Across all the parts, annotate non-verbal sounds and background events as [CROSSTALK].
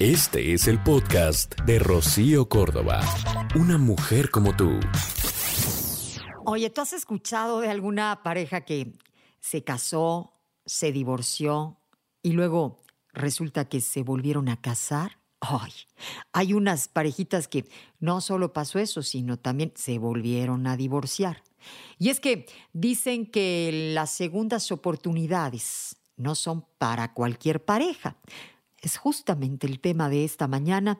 Este es el podcast de Rocío Córdoba. Una mujer como tú. Oye, ¿tú has escuchado de alguna pareja que se casó, se divorció y luego resulta que se volvieron a casar? Ay, hay unas parejitas que no solo pasó eso, sino también se volvieron a divorciar. Y es que dicen que las segundas oportunidades no son para cualquier pareja. Es justamente el tema de esta mañana.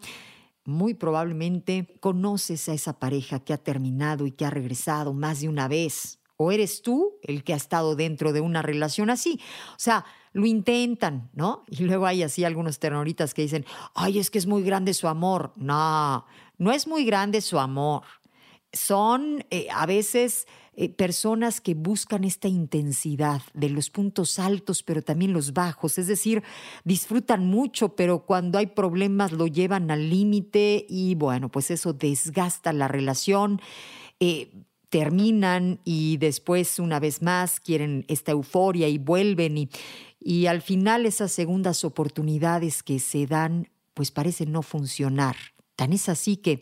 Muy probablemente conoces a esa pareja que ha terminado y que ha regresado más de una vez. O eres tú el que ha estado dentro de una relación así. O sea, lo intentan, ¿no? Y luego hay así algunos ternoritas que dicen, ay, es que es muy grande su amor. No, no es muy grande su amor. Son eh, a veces eh, personas que buscan esta intensidad de los puntos altos, pero también los bajos. Es decir, disfrutan mucho, pero cuando hay problemas lo llevan al límite y bueno, pues eso desgasta la relación. Eh, terminan y después una vez más quieren esta euforia y vuelven y, y al final esas segundas oportunidades que se dan pues parecen no funcionar. Tan es así que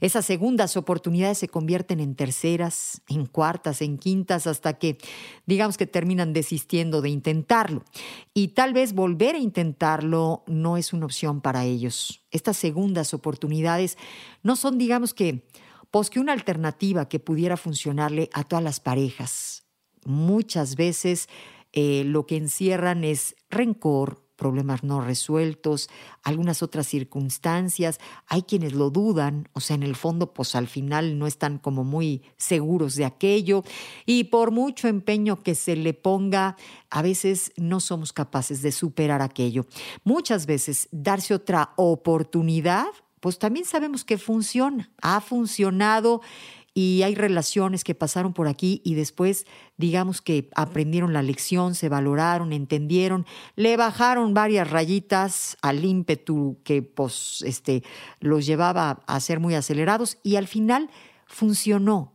esas segundas oportunidades se convierten en terceras, en cuartas, en quintas, hasta que digamos que terminan desistiendo de intentarlo. Y tal vez volver a intentarlo no es una opción para ellos. Estas segundas oportunidades no son, digamos que, pues que una alternativa que pudiera funcionarle a todas las parejas. Muchas veces eh, lo que encierran es rencor, problemas no resueltos, algunas otras circunstancias. Hay quienes lo dudan, o sea, en el fondo, pues al final no están como muy seguros de aquello. Y por mucho empeño que se le ponga, a veces no somos capaces de superar aquello. Muchas veces darse otra oportunidad, pues también sabemos que funciona, ha funcionado y hay relaciones que pasaron por aquí y después, digamos que aprendieron la lección, se valoraron, entendieron, le bajaron varias rayitas al ímpetu que pues, este, los llevaba a ser muy acelerados y al final funcionó.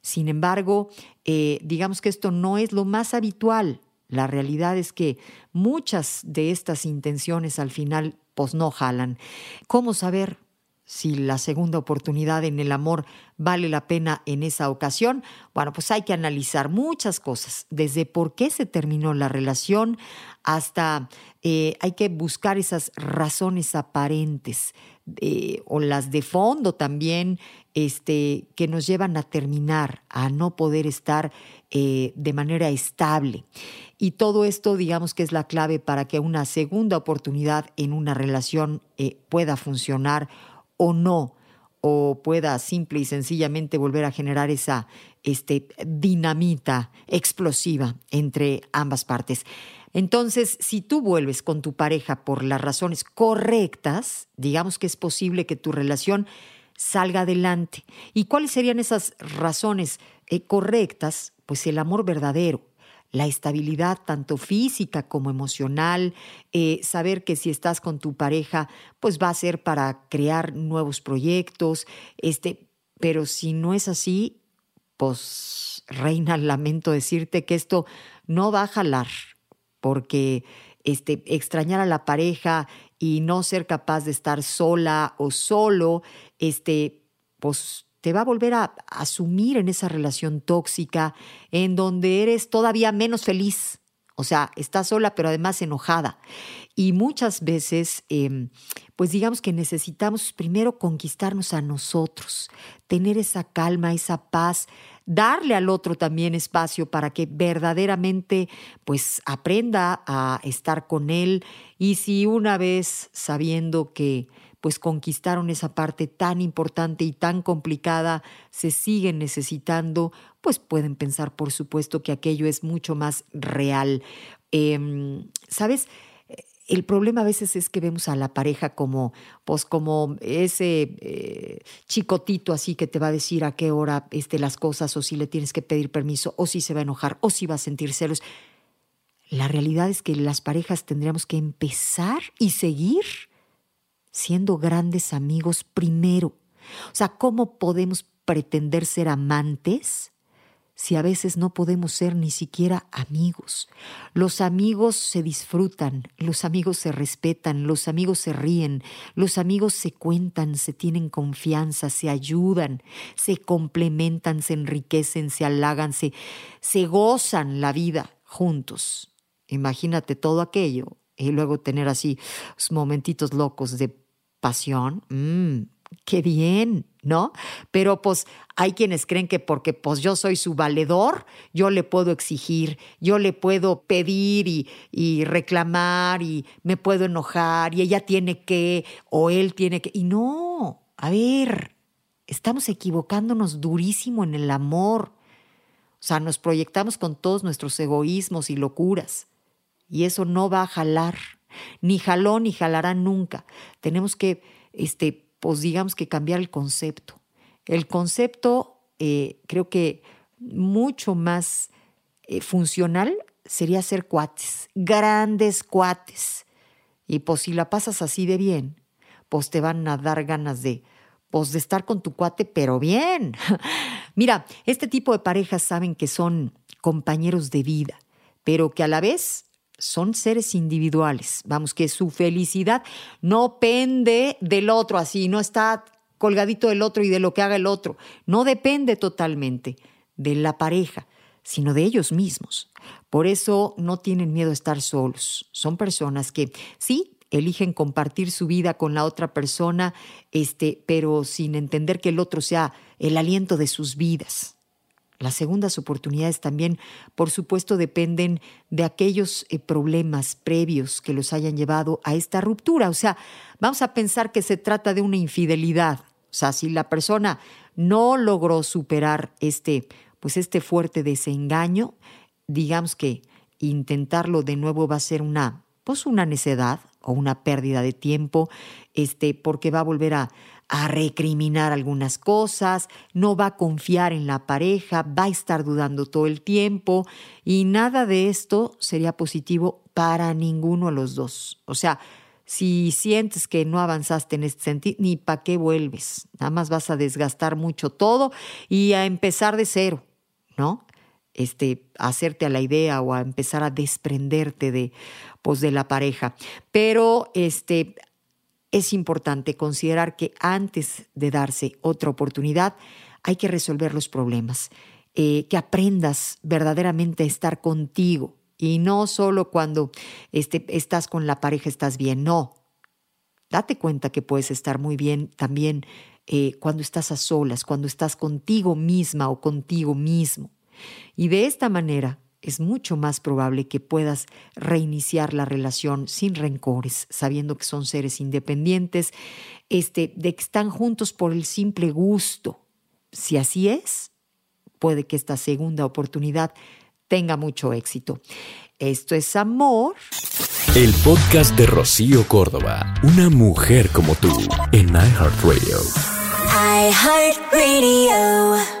Sin embargo, eh, digamos que esto no es lo más habitual. La realidad es que muchas de estas intenciones al final pues no jalan. ¿Cómo saber? Si la segunda oportunidad en el amor vale la pena en esa ocasión, bueno, pues hay que analizar muchas cosas, desde por qué se terminó la relación hasta eh, hay que buscar esas razones aparentes eh, o las de fondo también este, que nos llevan a terminar, a no poder estar eh, de manera estable. Y todo esto, digamos que es la clave para que una segunda oportunidad en una relación pueda funcionar o no, o pueda simple y sencillamente volver a generar esa este, dinamita explosiva entre ambas partes. Entonces, si tú vuelves con tu pareja por las razones correctas, digamos que es posible que tu relación salga adelante. ¿Y cuáles serían esas razones eh, correctas? Pues el amor verdadero, la estabilidad tanto física como emocional, eh, saber que si estás con tu pareja, pues va a ser para crear nuevos proyectos, este, pero si no es así, pues reina, [LAUGHS] lamento decirte que esto no va a jalar, porque este, extrañar a la pareja y no ser capaz de estar sola o solo, este, pues te va a volver a asumir en esa relación tóxica en donde eres todavía menos feliz. O sea, estás sola pero además enojada. Y muchas veces, em, pues digamos que necesitamos primero conquistarnos a nosotros, tener esa calma, esa paz, darle al otro también espacio para que verdaderamente pues aprenda a estar con él. Y si una vez sabiendo que pues conquistaron esa parte tan importante y tan complicada, se siguen necesitando, pues pueden pensar, por supuesto, que aquello es mucho más real. Em, ¿Sabes? El problema a veces es que vemos a la pareja como, pues como ese eh, chicotito así que te va a decir a qué hora este, las cosas, o si le tienes que pedir permiso, o si se va a enojar, o si va a sentir celos. La realidad es que las parejas tendríamos que empezar y seguir siendo grandes amigos primero. O sea, ¿cómo podemos pretender ser amantes si a veces no podemos ser ni siquiera amigos? Los amigos se disfrutan, los amigos se respetan, los amigos se ríen, los amigos se cuentan, se tienen confianza, se ayudan, se complementan, se enriquecen, se halagan, se, se gozan la vida juntos. Imagínate todo aquello y luego tener así momentitos locos de pasión. Mmm, qué bien, ¿no? Pero pues hay quienes creen que porque pues yo soy su valedor, yo le puedo exigir, yo le puedo pedir y, y, reclamar y me puedo enojar y ella tiene que o él tiene que... Y no, a ver, estamos equivocándonos durísimo en el amor. O sea, nos proyectamos con todos nuestros egoísmos y locuras y eso no va a jalar. Ni jaló ni jalará nunca. Tenemos que este, pues digamos que cambiar el concepto. El concepto eh, creo que mucho más eh, funcional sería ser cuates, grandes cuates. Y pues si la pasas así de bien, pues te van a dar ganas de, pues de estar con tu cuate, pero bien. [LAUGHS] Mira, este tipo de parejas saben que son compañeros de vida, pero que a la vez son seres individuales. Vamos, que su felicidad no pende del otro, así, no está colgadito del otro y de lo que haga el otro. No depende totalmente de la pareja, sino de ellos mismos. Por eso no tienen miedo a estar solos. Son personas que sí eligen compartir su vida con la otra persona, este, pero sin entender que el otro sea el aliento de sus vidas. Las segundas oportunidades también, por supuesto, dependen de aquellos eh, problemas previos que los hayan llevado a esta ruptura. O sea, vamos a pensar que se trata de una infidelidad. O sea, si la persona no logró superar este, pues este fuerte desengaño, digamos que intentarlo de nuevo va a ser una, pues una necedad o una pérdida de tiempo, este, porque va a volver a, a recriminar algunas cosas, no va a confiar en la pareja, va a estar dudando todo el tiempo y nada de esto sería positivo para ninguno de los dos. O sea, si sientes que no avanzaste en este sentido, ni para qué vuelves. Nada más vas a desgastar mucho todo y a empezar de cero, ¿no? Este, hacerte a la idea o a empezar a desprenderte de, pues, de la pareja. Pero este, es importante considerar que antes de darse otra oportunidad hay que resolver los problemas, eh, que aprendas verdaderamente a estar contigo y no solo cuando este, estás con la pareja estás bien, no. Date cuenta que puedes estar muy bien también eh, cuando estás a solas, cuando estás contigo misma o contigo mismo. Y de esta manera es mucho más probable que puedas reiniciar la relación sin rencores, sabiendo que son seres independientes, este, de que están juntos por el simple gusto. Si así es, puede que esta segunda oportunidad tenga mucho éxito. Esto es amor. El podcast de Rocío Córdoba, una mujer como tú, en iHeartRadio. iHeartRadio.